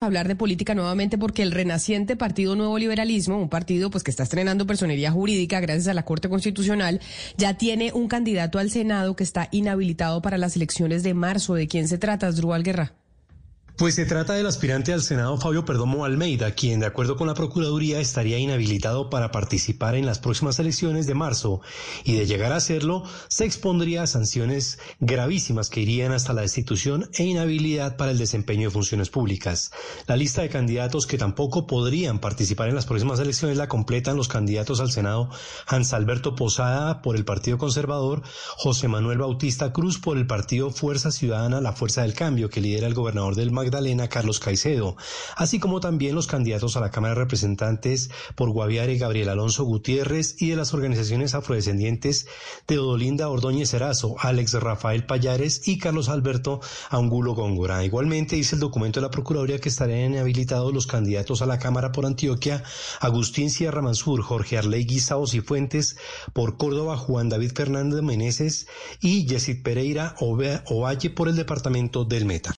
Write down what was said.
hablar de política nuevamente porque el renaciente Partido Nuevo Liberalismo, un partido pues que está estrenando personería jurídica gracias a la Corte Constitucional, ya tiene un candidato al Senado que está inhabilitado para las elecciones de marzo. ¿De quién se trata, Asdrúbal Guerra? Pues se trata del aspirante al Senado Fabio Perdomo Almeida, quien de acuerdo con la Procuraduría estaría inhabilitado para participar en las próximas elecciones de marzo y de llegar a hacerlo se expondría a sanciones gravísimas que irían hasta la destitución e inhabilidad para el desempeño de funciones públicas. La lista de candidatos que tampoco podrían participar en las próximas elecciones la completan los candidatos al Senado Hans Alberto Posada por el Partido Conservador, José Manuel Bautista Cruz por el Partido Fuerza Ciudadana, la Fuerza del Cambio que lidera el gobernador del Magdalena Magdalena Carlos Caicedo, así como también los candidatos a la Cámara de Representantes por Guaviare Gabriel Alonso Gutiérrez y de las organizaciones afrodescendientes de Odolinda Ordóñez Erazo, Alex Rafael Payares y Carlos Alberto Angulo Góngora. Igualmente dice el documento de la Procuraduría que estarían inhabilitados los candidatos a la Cámara por Antioquia, Agustín Sierra Mansur, Jorge Arley Guisaos y Fuentes, por Córdoba, Juan David Fernández Meneses y Yesid Pereira Ovalle por el departamento del Meta.